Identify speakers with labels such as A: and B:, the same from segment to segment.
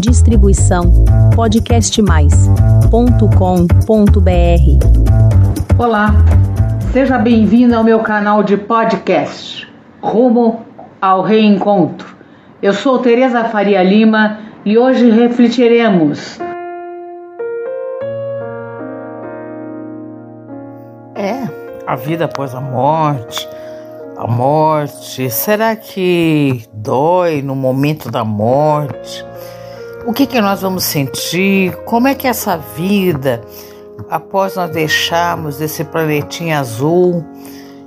A: Distribuição podcastmais.com.br.
B: Olá, seja bem-vindo ao meu canal de podcast Rumo ao Reencontro. Eu sou Tereza Faria Lima e hoje refletiremos.
C: É, a vida após a morte. A morte, será que dói no momento da morte? O que, que nós vamos sentir? Como é que é essa vida após nós deixarmos esse planetinha azul?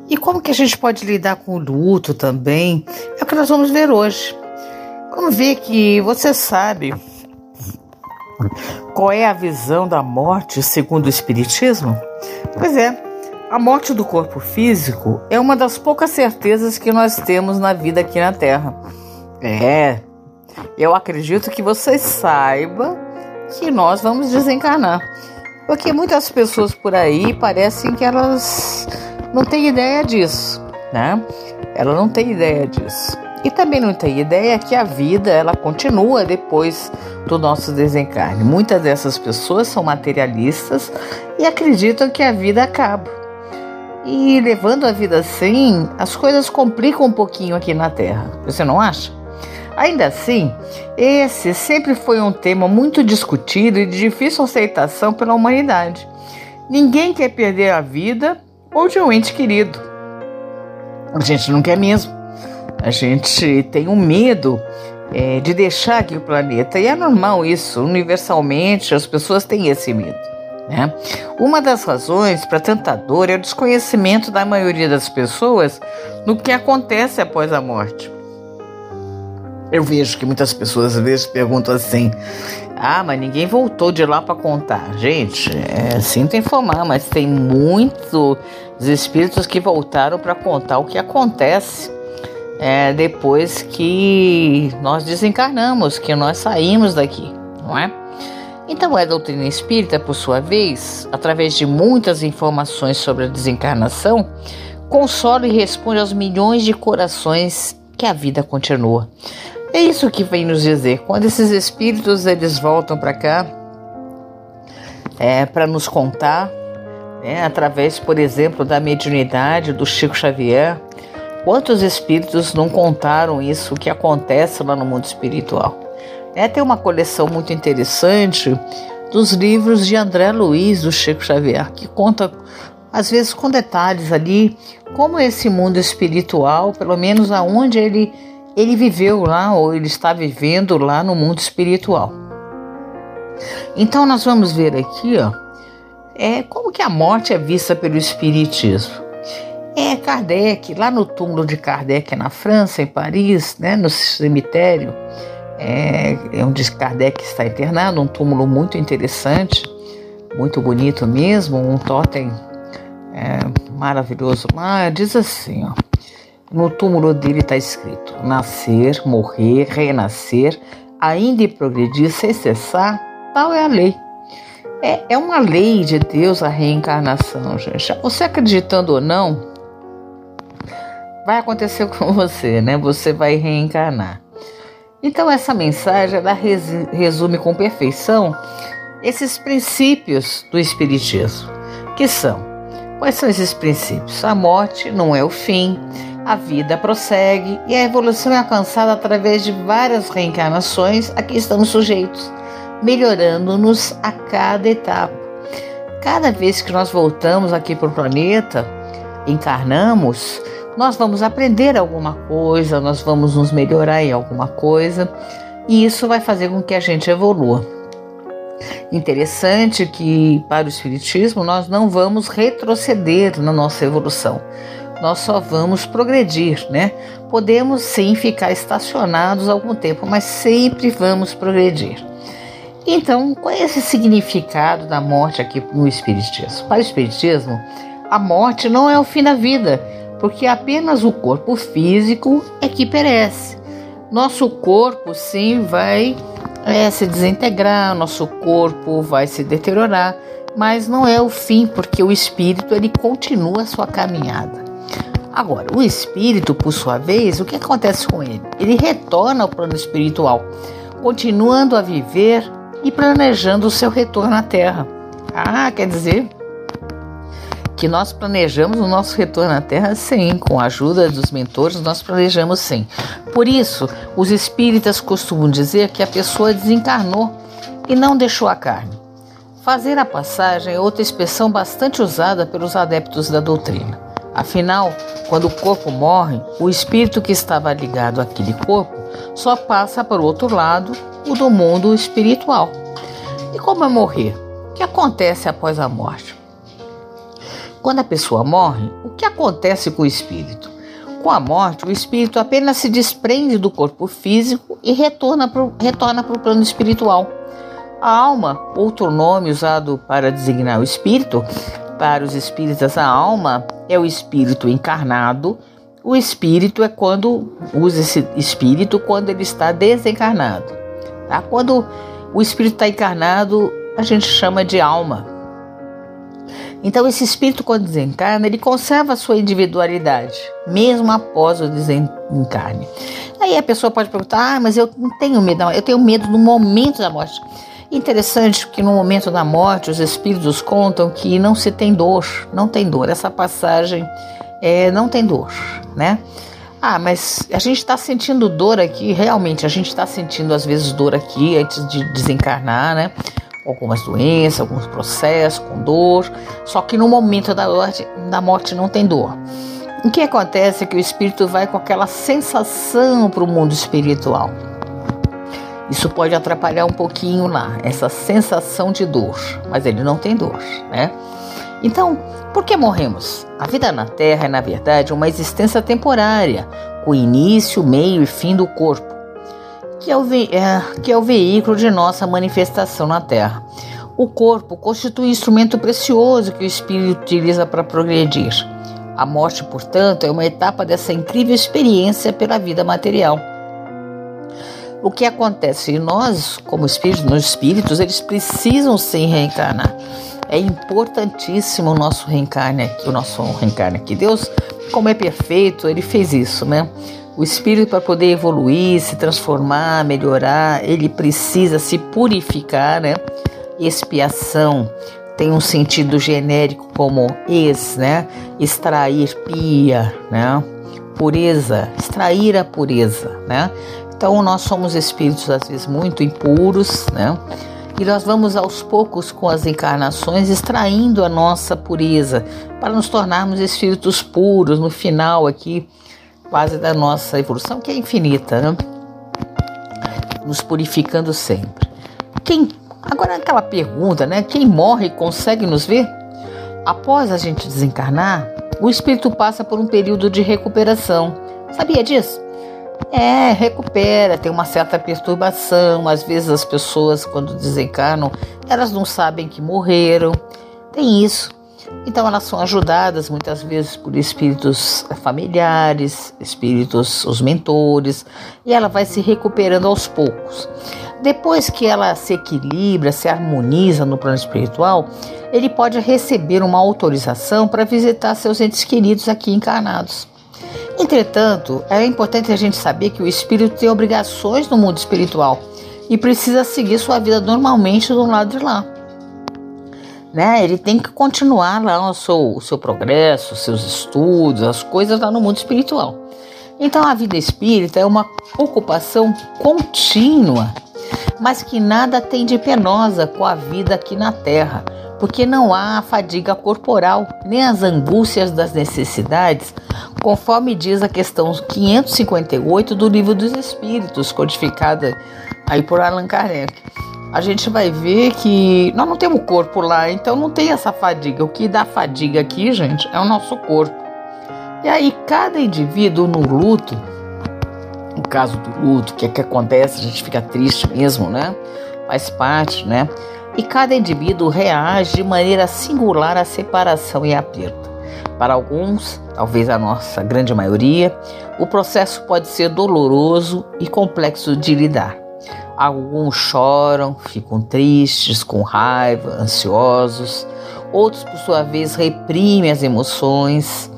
C: E como que a gente pode lidar com o luto também? É o que nós vamos ver hoje. Vamos ver que você sabe qual é a visão da morte segundo o Espiritismo? Pois é, a morte do corpo físico é uma das poucas certezas que nós temos na vida aqui na Terra. É, eu acredito que você saiba que nós vamos desencarnar. Porque muitas pessoas por aí parecem que elas não têm ideia disso, né? Ela não tem ideia disso. E também não tem ideia que a vida ela continua depois do nosso desencarne. Muitas dessas pessoas são materialistas e acreditam que a vida acaba. E levando a vida assim, as coisas complicam um pouquinho aqui na Terra. Você não acha? Ainda assim, esse sempre foi um tema muito discutido e de difícil aceitação pela humanidade. Ninguém quer perder a vida ou de um ente querido. A gente não quer mesmo. A gente tem um medo é, de deixar aqui o planeta. E é normal isso, universalmente as pessoas têm esse medo. Né? Uma das razões para tanta dor é o desconhecimento da maioria das pessoas no que acontece após a morte. Eu vejo que muitas pessoas às vezes perguntam assim: ah, mas ninguém voltou de lá para contar. Gente, é, sinto informar, mas tem muitos espíritos que voltaram para contar o que acontece é, depois que nós desencarnamos, que nós saímos daqui, não é? Então, a doutrina espírita, por sua vez, através de muitas informações sobre a desencarnação, consola e responde aos milhões de corações que a vida continua. É isso que vem nos dizer. Quando esses espíritos eles voltam para cá, é para nos contar, né, através, por exemplo, da mediunidade do Chico Xavier, Quantos espíritos não contaram isso, que acontece lá no mundo espiritual? É, tem uma coleção muito interessante dos livros de André Luiz, do Chico Xavier, que conta, às vezes com detalhes ali, como esse mundo espiritual, pelo menos aonde ele, ele viveu lá, ou ele está vivendo lá no mundo espiritual. Então nós vamos ver aqui, ó, é, como que a morte é vista pelo Espiritismo. É Kardec, lá no túmulo de Kardec na França, em Paris, né, no cemitério, é, é onde Kardec está internado, um túmulo muito interessante, muito bonito mesmo, um totem é, maravilhoso lá. Diz assim: ó, no túmulo dele está escrito: nascer, morrer, renascer, ainda e progredir sem cessar, tal é a lei. É, é uma lei de Deus a reencarnação, gente. Você acreditando ou não, vai acontecer com você, né? Você vai reencarnar. Então essa mensagem ela resume com perfeição esses princípios do espiritismo, que são quais são esses princípios? A morte não é o fim, a vida prossegue e a evolução é alcançada através de várias reencarnações a que estamos sujeitos, melhorando-nos a cada etapa. Cada vez que nós voltamos aqui para o planeta, encarnamos, nós vamos aprender alguma coisa, nós vamos nos melhorar em alguma coisa, e isso vai fazer com que a gente evolua. Interessante que para o Espiritismo nós não vamos retroceder na nossa evolução, nós só vamos progredir, né? Podemos sim ficar estacionados algum tempo, mas sempre vamos progredir. Então, qual é esse significado da morte aqui no Espiritismo? Para o Espiritismo, a morte não é o fim da vida, porque apenas o corpo físico é que perece. Nosso corpo sim vai é, se desintegrar, nosso corpo vai se deteriorar, mas não é o fim, porque o espírito ele continua a sua caminhada. Agora, o espírito, por sua vez, o que acontece com ele? Ele retorna ao plano espiritual. continuando a viver e planejando o seu retorno à Terra. Ah, quer dizer que nós planejamos o nosso retorno à Terra, sim, com a ajuda dos mentores, nós planejamos sim. Por isso, os espíritas costumam dizer que a pessoa desencarnou e não deixou a carne. Fazer a passagem é outra expressão bastante usada pelos adeptos da doutrina. Afinal, quando o corpo morre, o espírito que estava ligado àquele corpo só passa para o outro lado, o do mundo espiritual. E como é morrer? O que acontece após a morte? Quando a pessoa morre, o que acontece com o espírito? Com a morte, o espírito apenas se desprende do corpo físico e retorna para o plano espiritual. A alma, outro nome usado para designar o espírito, para os espíritas, a alma é o espírito encarnado. O espírito é quando usa esse espírito quando ele está desencarnado. Tá? Quando o espírito está encarnado, a gente chama de alma. Então, esse espírito, quando desencarna, ele conserva a sua individualidade, mesmo após o desencarne. Aí a pessoa pode perguntar: ah, mas eu não tenho medo, não. eu tenho medo no momento da morte. Interessante que no momento da morte os espíritos contam que não se tem dor, não tem dor. Essa passagem é, não tem dor, né? Ah, mas a gente está sentindo dor aqui, realmente, a gente está sentindo às vezes dor aqui antes de desencarnar, né? algumas doenças, alguns processos com dor, só que no momento da morte, da morte não tem dor. O que acontece é que o espírito vai com aquela sensação para o mundo espiritual. Isso pode atrapalhar um pouquinho lá, essa sensação de dor, mas ele não tem dor, né? Então, por que morremos? A vida na Terra é, na verdade, uma existência temporária, com início, meio e fim do corpo que é, o é, que é o veículo de nossa manifestação na Terra. O corpo constitui um instrumento precioso que o espírito utiliza para progredir. A morte, portanto, é uma etapa dessa incrível experiência pela vida material. O que acontece? Nós, como espíritos, nos espíritos, eles precisam sim reencarnar. É importantíssimo o nosso reencarne aqui, o nosso reencarne aqui. Deus, como é perfeito, ele fez isso, né? O espírito, para poder evoluir, se transformar, melhorar, ele precisa se purificar, né? Expiação tem um sentido genérico como ex, né? Extrair pia, né? Pureza, extrair a pureza, né? Então nós somos espíritos às vezes muito impuros, né? E nós vamos aos poucos com as encarnações extraindo a nossa pureza para nos tornarmos espíritos puros no final aqui quase da nossa evolução, que é infinita, né? nos purificando sempre. Quem agora aquela pergunta, né? Quem morre consegue nos ver? Após a gente desencarnar, o espírito passa por um período de recuperação. Sabia disso? É, recupera, tem uma certa perturbação. Às vezes as pessoas, quando desencarnam, elas não sabem que morreram. Tem isso. Então elas são ajudadas muitas vezes por espíritos familiares, espíritos, os mentores, e ela vai se recuperando aos poucos. Depois que ela se equilibra, se harmoniza no plano espiritual, ele pode receber uma autorização para visitar seus entes queridos aqui encarnados. Entretanto, é importante a gente saber que o espírito tem obrigações no mundo espiritual e precisa seguir sua vida normalmente do lado de lá né? Ele tem que continuar lá o seu, o seu progresso, seus estudos, as coisas lá no mundo espiritual. Então a vida espírita é uma ocupação contínua, mas que nada tem de penosa com a vida aqui na Terra, porque não há a fadiga corporal, nem as angústias das necessidades, conforme diz a questão 558 do Livro dos Espíritos, codificada aí por Allan Kardec a gente vai ver que nós não temos corpo lá, então não tem essa fadiga. O que dá fadiga aqui, gente, é o nosso corpo. E aí, cada indivíduo no luto, no caso do luto, que é que acontece, a gente fica triste mesmo, né? Faz parte, né? E cada indivíduo reage de maneira singular à separação e à perda. Para alguns, talvez a nossa grande maioria, o processo pode ser doloroso e complexo de lidar. Alguns choram, ficam tristes, com raiva, ansiosos. Outros, por sua vez, reprimem as emoções.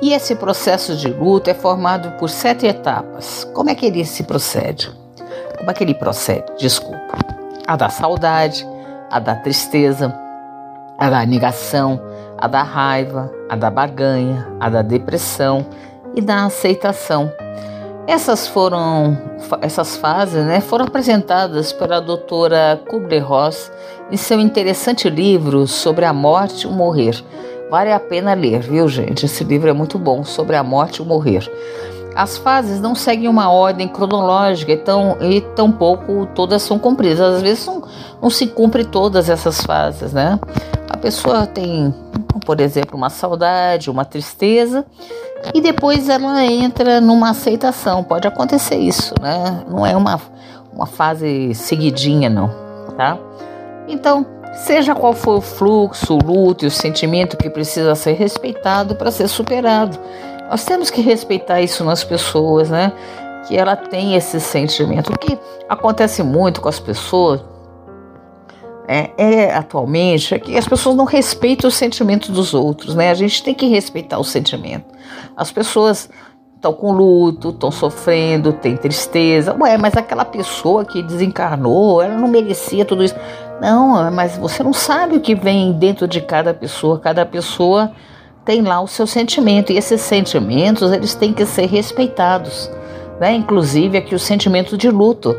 C: E esse processo de luto é formado por sete etapas. Como é que ele se procede? como é que ele procede? Desculpa. A da saudade, a da tristeza, a da negação, a da raiva, a da baganha, a da depressão e da aceitação. Essas foram essas fases, né, foram apresentadas pela doutora Kubler-Ross em seu interessante livro sobre a morte e o morrer. Vale a pena ler, viu, gente? Esse livro é muito bom sobre a morte e o morrer. As fases não seguem uma ordem cronológica e, tão, e tampouco todas são cumpridas. Às vezes não, não se cumpre todas essas fases, né? A pessoa tem, por exemplo, uma saudade, uma tristeza, e depois ela entra numa aceitação. Pode acontecer isso, né? Não é uma, uma fase seguidinha, não, tá? Então, seja qual for o fluxo, o luto e o sentimento que precisa ser respeitado para ser superado. Nós temos que respeitar isso nas pessoas, né? Que ela tem esse sentimento. O que acontece muito com as pessoas é, é, atualmente é que as pessoas não respeitam os sentimentos dos outros, né? A gente tem que respeitar o sentimento. As pessoas estão com luto, estão sofrendo, têm tristeza. Ué, mas aquela pessoa que desencarnou, ela não merecia tudo isso. Não, mas você não sabe o que vem dentro de cada pessoa. Cada pessoa tem lá o seu sentimento e esses sentimentos eles têm que ser respeitados, né? Inclusive aqui o sentimento de luto,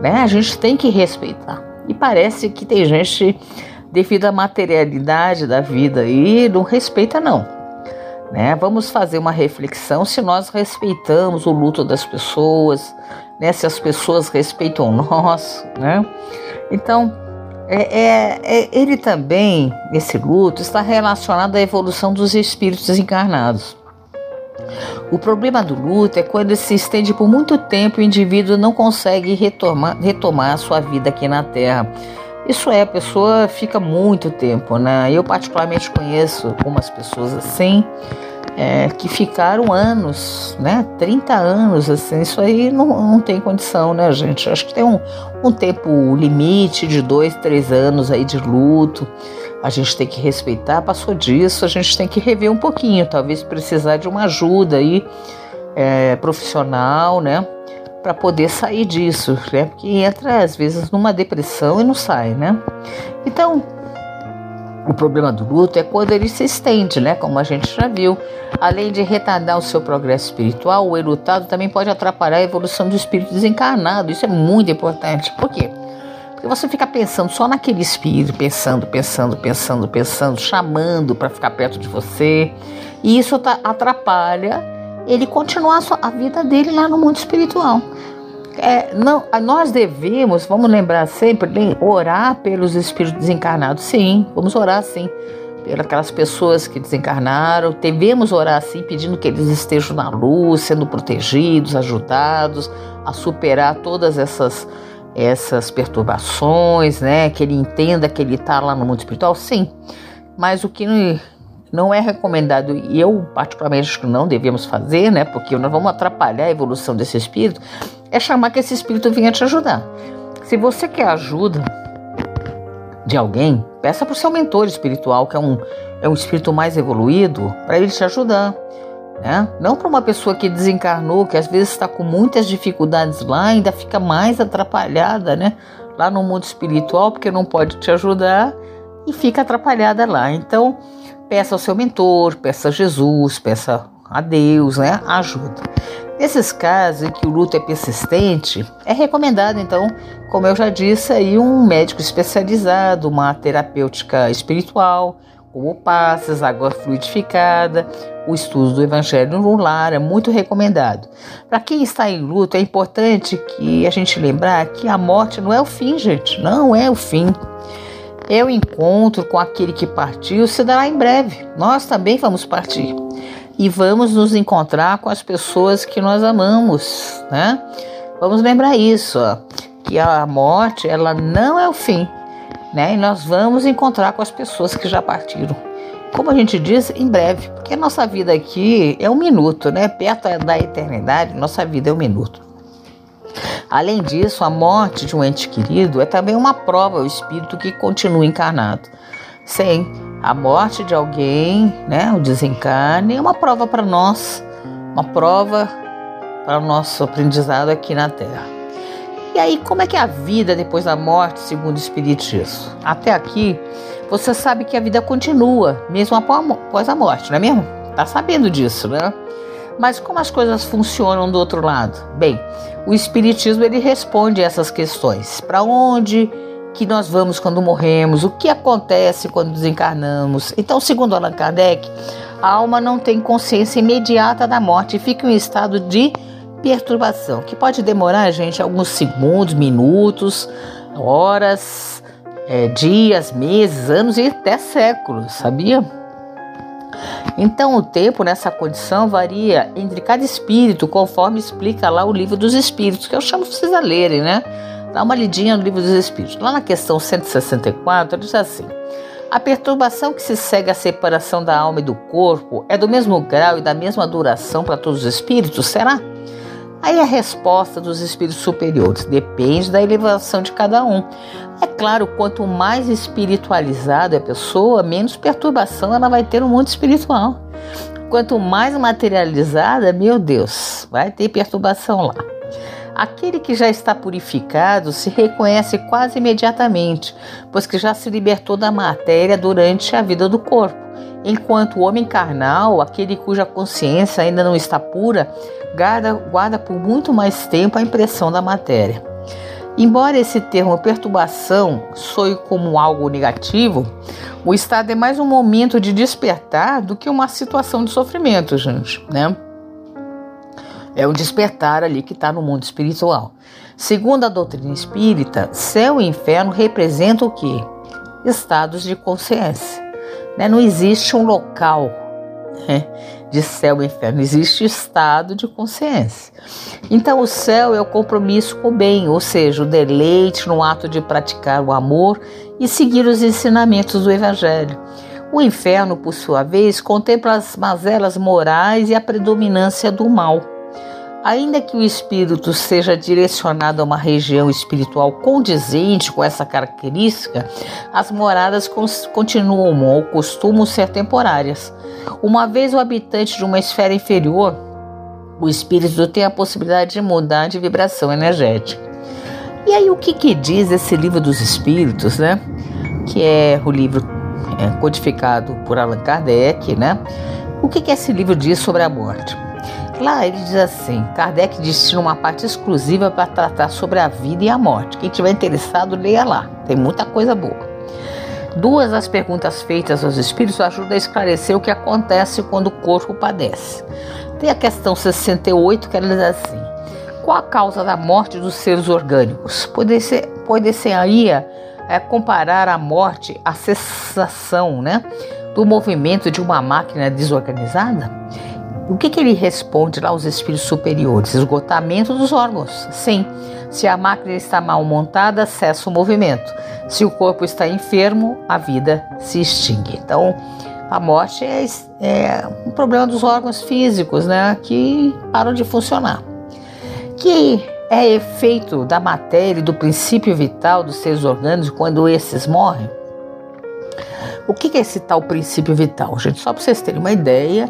C: né? A gente tem que respeitar. E parece que tem gente devido à materialidade da vida e não respeita não. Né? Vamos fazer uma reflexão se nós respeitamos o luto das pessoas, né? Se as pessoas respeitam nós, né? Então é, é, é, ele também, esse luto, está relacionado à evolução dos espíritos encarnados. O problema do luto é quando ele se estende por muito tempo e o indivíduo não consegue retomar, retomar a sua vida aqui na Terra. Isso é, a pessoa fica muito tempo, né? Eu particularmente conheço algumas pessoas assim, é, que ficaram anos, né? 30 anos, assim, isso aí não, não tem condição, né, gente? Acho que tem um, um tempo limite de dois, três anos aí de luto. A gente tem que respeitar, passou disso, a gente tem que rever um pouquinho, talvez precisar de uma ajuda aí é, profissional, né? Para poder sair disso, né? Porque entra às vezes numa depressão e não sai, né? Então, o problema do luto é quando ele se estende, né? Como a gente já viu. Além de retardar o seu progresso espiritual, o elutado também pode atrapalhar a evolução do espírito desencarnado. Isso é muito importante. Por quê? Porque você fica pensando só naquele espírito, pensando, pensando, pensando, pensando, chamando para ficar perto de você. E isso atrapalha ele continuar a vida dele lá no mundo espiritual. É, não, nós devemos, vamos lembrar sempre, orar pelos espíritos desencarnados. Sim, vamos orar sim. Pelas pessoas que desencarnaram, devemos orar sim, pedindo que eles estejam na luz, sendo protegidos, ajudados a superar todas essas essas perturbações, né? Que ele entenda que ele está lá no mundo espiritual, sim. Mas o que não é recomendado, e eu particularmente acho que não devemos fazer, né? Porque nós vamos atrapalhar a evolução desse espírito, é chamar que esse espírito venha te ajudar. Se você quer ajuda de alguém, peça para o seu mentor espiritual, que é um, é um espírito mais evoluído, para ele te ajudar. Né? Não para uma pessoa que desencarnou, que às vezes está com muitas dificuldades lá, ainda fica mais atrapalhada, né? Lá no mundo espiritual, porque não pode te ajudar e fica atrapalhada lá. Então, peça ao seu mentor, peça a Jesus, peça a Deus, né? Ajuda. Nesses casos em que o luto é persistente, é recomendado, então, como eu já disse, aí um médico especializado, uma terapêutica espiritual, como passes, água fluidificada, o estudo do Evangelho no lar é muito recomendado. Para quem está em luto, é importante que a gente lembrar que a morte não é o fim, gente, não é o fim. É o encontro com aquele que partiu se dará em breve. Nós também vamos partir e vamos nos encontrar com as pessoas que nós amamos, né? Vamos lembrar isso, ó, que a morte ela não é o fim, né? E nós vamos encontrar com as pessoas que já partiram. Como a gente diz, em breve, porque a nossa vida aqui é um minuto, né? Perto da eternidade, nossa vida é um minuto. Além disso, a morte de um ente querido é também uma prova ao espírito que continua encarnado. Sim, a morte de alguém, né, o desencarne, é uma prova para nós, uma prova para o nosso aprendizado aqui na Terra. E aí, como é que é a vida depois da morte, segundo o Espiritismo? Até aqui, você sabe que a vida continua, mesmo após a morte, não é mesmo? Tá sabendo disso, né? Mas como as coisas funcionam do outro lado? Bem, o Espiritismo ele responde essas questões. Para onde que nós vamos quando morremos? O que acontece quando desencarnamos? Então, segundo Allan Kardec, a alma não tem consciência imediata da morte e fica em um estado de perturbação, que pode demorar, gente, alguns segundos, minutos, horas, é, dias, meses, anos e até séculos, sabia? Então, o tempo nessa condição varia entre cada espírito, conforme explica lá o livro dos espíritos, que eu chamo vocês a lerem, né? Dá uma lidinha no livro dos espíritos. Lá na questão 164, diz assim: A perturbação que se segue à separação da alma e do corpo é do mesmo grau e da mesma duração para todos os espíritos? Será? Aí a resposta dos espíritos superiores depende da elevação de cada um. É claro, quanto mais espiritualizada é a pessoa, menos perturbação ela vai ter no mundo espiritual. Quanto mais materializada, meu Deus, vai ter perturbação lá. Aquele que já está purificado se reconhece quase imediatamente, pois que já se libertou da matéria durante a vida do corpo. Enquanto o homem carnal, aquele cuja consciência ainda não está pura, guarda, guarda por muito mais tempo a impressão da matéria. Embora esse termo perturbação soe como algo negativo, o estado é mais um momento de despertar do que uma situação de sofrimento, gente, né? É um despertar ali que está no mundo espiritual. Segundo a doutrina espírita, céu e inferno representam o que? Estados de consciência. Né? Não existe um local né? de céu e inferno, existe estado de consciência. Então, o céu é o compromisso com o bem, ou seja, o deleite no ato de praticar o amor e seguir os ensinamentos do Evangelho. O inferno, por sua vez, contempla as mazelas morais e a predominância do mal. Ainda que o espírito seja direcionado a uma região espiritual condizente com essa característica, as moradas continuam ou costumam ser temporárias. Uma vez o habitante de uma esfera inferior, o espírito tem a possibilidade de mudar de vibração energética. E aí o que, que diz esse livro dos espíritos, né? Que é o livro é, codificado por Allan Kardec, né? O que, que esse livro diz sobre a morte? Lá ele diz assim: Kardec destina uma parte exclusiva para tratar sobre a vida e a morte. Quem tiver interessado, leia lá. Tem muita coisa boa. Duas das perguntas feitas aos espíritos ajudam a esclarecer o que acontece quando o corpo padece. Tem a questão 68 que ela diz assim: Qual a causa da morte dos seres orgânicos? Pode ser, pode ser aí é, comparar a morte à cessação né, do movimento de uma máquina desorganizada? O que, que ele responde lá aos espíritos superiores? Esgotamento dos órgãos. Sim. Se a máquina está mal montada, cessa o movimento. Se o corpo está enfermo, a vida se extingue. Então, a morte é, é um problema dos órgãos físicos, né? Que param de funcionar. Que é efeito da matéria e do princípio vital dos seres orgânicos quando esses morrem? O que é esse tal princípio vital, gente? Só para vocês terem uma ideia,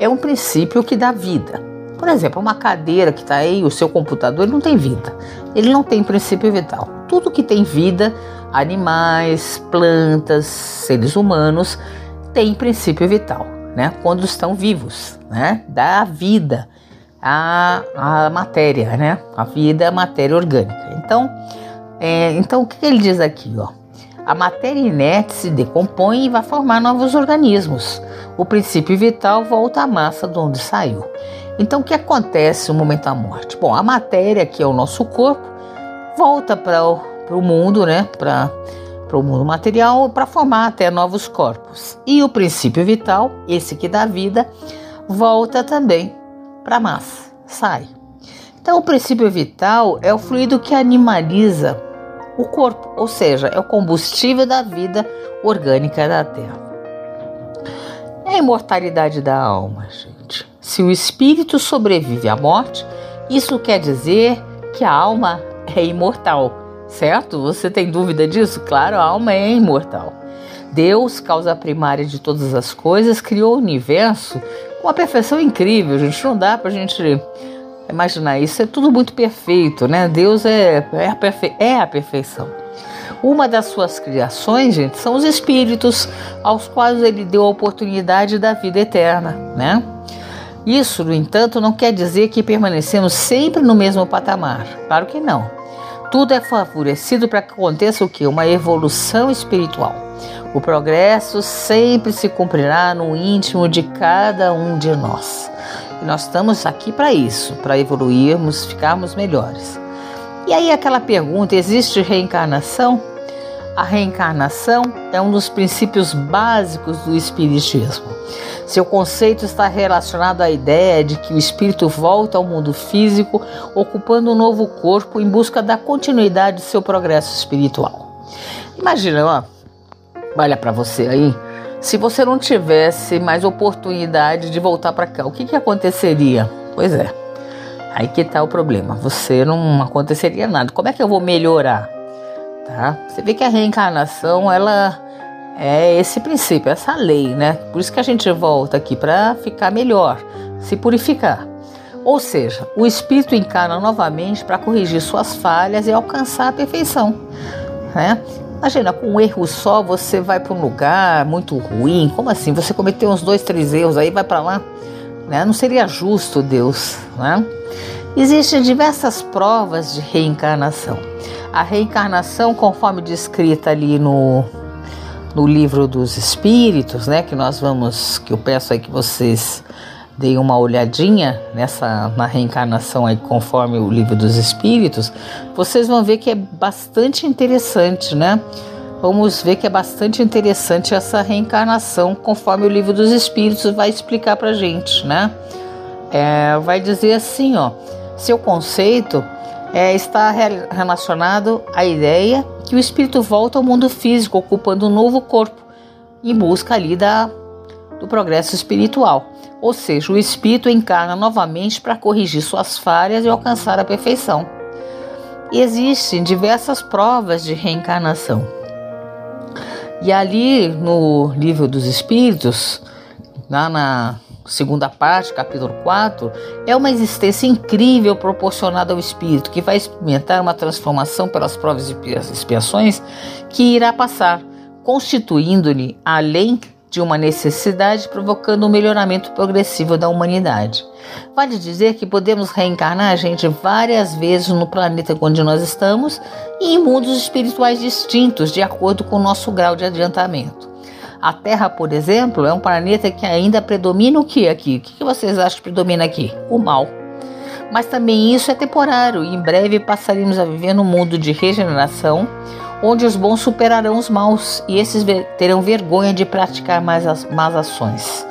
C: é um princípio que dá vida. Por exemplo, uma cadeira que está aí, o seu computador, ele não tem vida. Ele não tem princípio vital. Tudo que tem vida, animais, plantas, seres humanos, tem princípio vital, né? Quando estão vivos, né? Dá vida à, à matéria, né? A vida é matéria orgânica. Então, é, então o que ele diz aqui, ó? A matéria inerte se decompõe e vai formar novos organismos. O princípio vital volta à massa de onde saiu. Então, o que acontece no momento da morte? Bom, a matéria, que é o nosso corpo, volta para o mundo, né? Para o mundo material, para formar até novos corpos. E o princípio vital, esse que dá vida, volta também para a massa, sai. Então, o princípio vital é o fluido que animaliza o corpo, ou seja, é o combustível da vida orgânica da Terra. É a imortalidade da alma, gente. Se o espírito sobrevive à morte, isso quer dizer que a alma é imortal, certo? Você tem dúvida disso? Claro, a alma é imortal. Deus, causa primária de todas as coisas, criou o universo com uma perfeição incrível, gente. Não dá pra gente Imaginar isso é tudo muito perfeito, né? Deus é, é, a, perfe é a perfeição. Uma das suas criações, gente, são os espíritos aos quais ele deu a oportunidade da vida eterna, né? Isso, no entanto, não quer dizer que permanecemos sempre no mesmo patamar. Claro que não. Tudo é favorecido para que aconteça o que? Uma evolução espiritual. O progresso sempre se cumprirá no íntimo de cada um de nós. E nós estamos aqui para isso, para evoluirmos, ficarmos melhores. E aí aquela pergunta: existe reencarnação? A reencarnação é um dos princípios básicos do Espiritismo. Seu conceito está relacionado à ideia de que o espírito volta ao mundo físico, ocupando um novo corpo em busca da continuidade de seu progresso espiritual. Imagina, ó, olha para você aí, se você não tivesse mais oportunidade de voltar para cá, o que, que aconteceria? Pois é, Aí que tá o problema. Você não aconteceria nada. Como é que eu vou melhorar? Tá? Você vê que a reencarnação, ela é esse princípio, essa lei, né? Por isso que a gente volta aqui para ficar melhor, se purificar. Ou seja, o espírito encarna novamente para corrigir suas falhas e alcançar a perfeição, né? Imagina, com um erro só você vai para um lugar muito ruim. Como assim? Você cometeu uns dois, três erros, aí vai para lá? Né? Não seria justo Deus, né? Existem diversas provas de reencarnação. A reencarnação, conforme descrita ali no, no livro dos Espíritos, né, que nós vamos, que eu peço aí que vocês deem uma olhadinha nessa na reencarnação aí conforme o livro dos Espíritos, vocês vão ver que é bastante interessante, né? Vamos ver que é bastante interessante essa reencarnação conforme o livro dos Espíritos vai explicar para gente, né? É, vai dizer assim, ó seu conceito é, está relacionado à ideia que o espírito volta ao mundo físico, ocupando um novo corpo, em busca ali da, do progresso espiritual. Ou seja, o espírito encarna novamente para corrigir suas falhas e alcançar a perfeição. E existem diversas provas de reencarnação. E ali no livro dos Espíritos, lá na segunda parte, capítulo 4, é uma existência incrível proporcionada ao espírito, que vai experimentar uma transformação pelas provas e expiações que irá passar, constituindo-lhe, além de uma necessidade, provocando um melhoramento progressivo da humanidade. Vale dizer que podemos reencarnar a gente várias vezes no planeta onde nós estamos e em mundos espirituais distintos, de acordo com o nosso grau de adiantamento. A Terra, por exemplo, é um planeta que ainda predomina o que aqui? O que vocês acham que predomina aqui? O mal. Mas também isso é temporário e em breve passaremos a viver num mundo de regeneração, onde os bons superarão os maus e esses terão vergonha de praticar mais as más ações.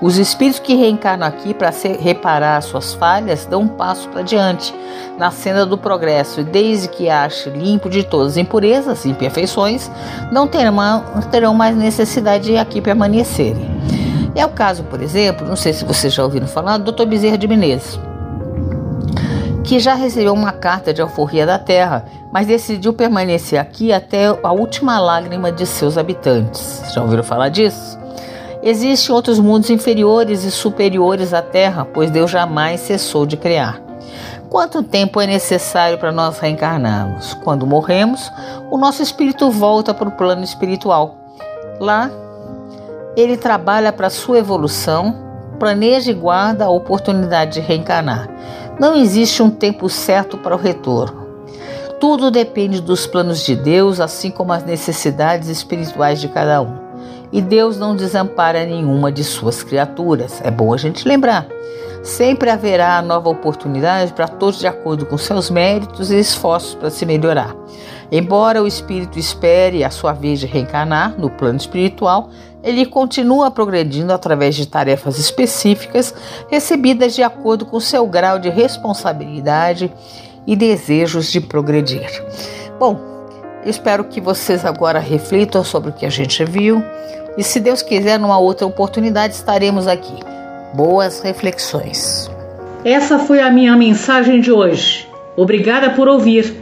C: Os espíritos que reencarnam aqui para reparar suas falhas dão um passo para diante na senda do progresso e desde que ache limpo de todas as impurezas e imperfeições, não terão, terão mais necessidade de aqui permanecerem. É o caso, por exemplo, não sei se vocês já ouviram falar, do Dr. Bezerra de Menezes, que já recebeu uma carta de alforria da terra, mas decidiu permanecer aqui até a última lágrima de seus habitantes. Já ouviram falar disso? Existem outros mundos inferiores e superiores à Terra, pois Deus jamais cessou de criar. Quanto tempo é necessário para nós reencarnarmos? Quando morremos, o nosso espírito volta para o plano espiritual. Lá, ele trabalha para sua evolução, planeja e guarda a oportunidade de reencarnar. Não existe um tempo certo para o retorno. Tudo depende dos planos de Deus, assim como as necessidades espirituais de cada um e Deus não desampara nenhuma de suas criaturas. É bom a gente lembrar. Sempre haverá nova oportunidade para todos de acordo com seus méritos e esforços para se melhorar. Embora o espírito espere a sua vez de reencarnar no plano espiritual, ele continua progredindo através de tarefas específicas recebidas de acordo com seu grau de responsabilidade e desejos de progredir. Bom, espero que vocês agora reflitam sobre o que a gente viu, e se Deus quiser, numa outra oportunidade estaremos aqui. Boas reflexões.
B: Essa foi a minha mensagem de hoje. Obrigada por ouvir.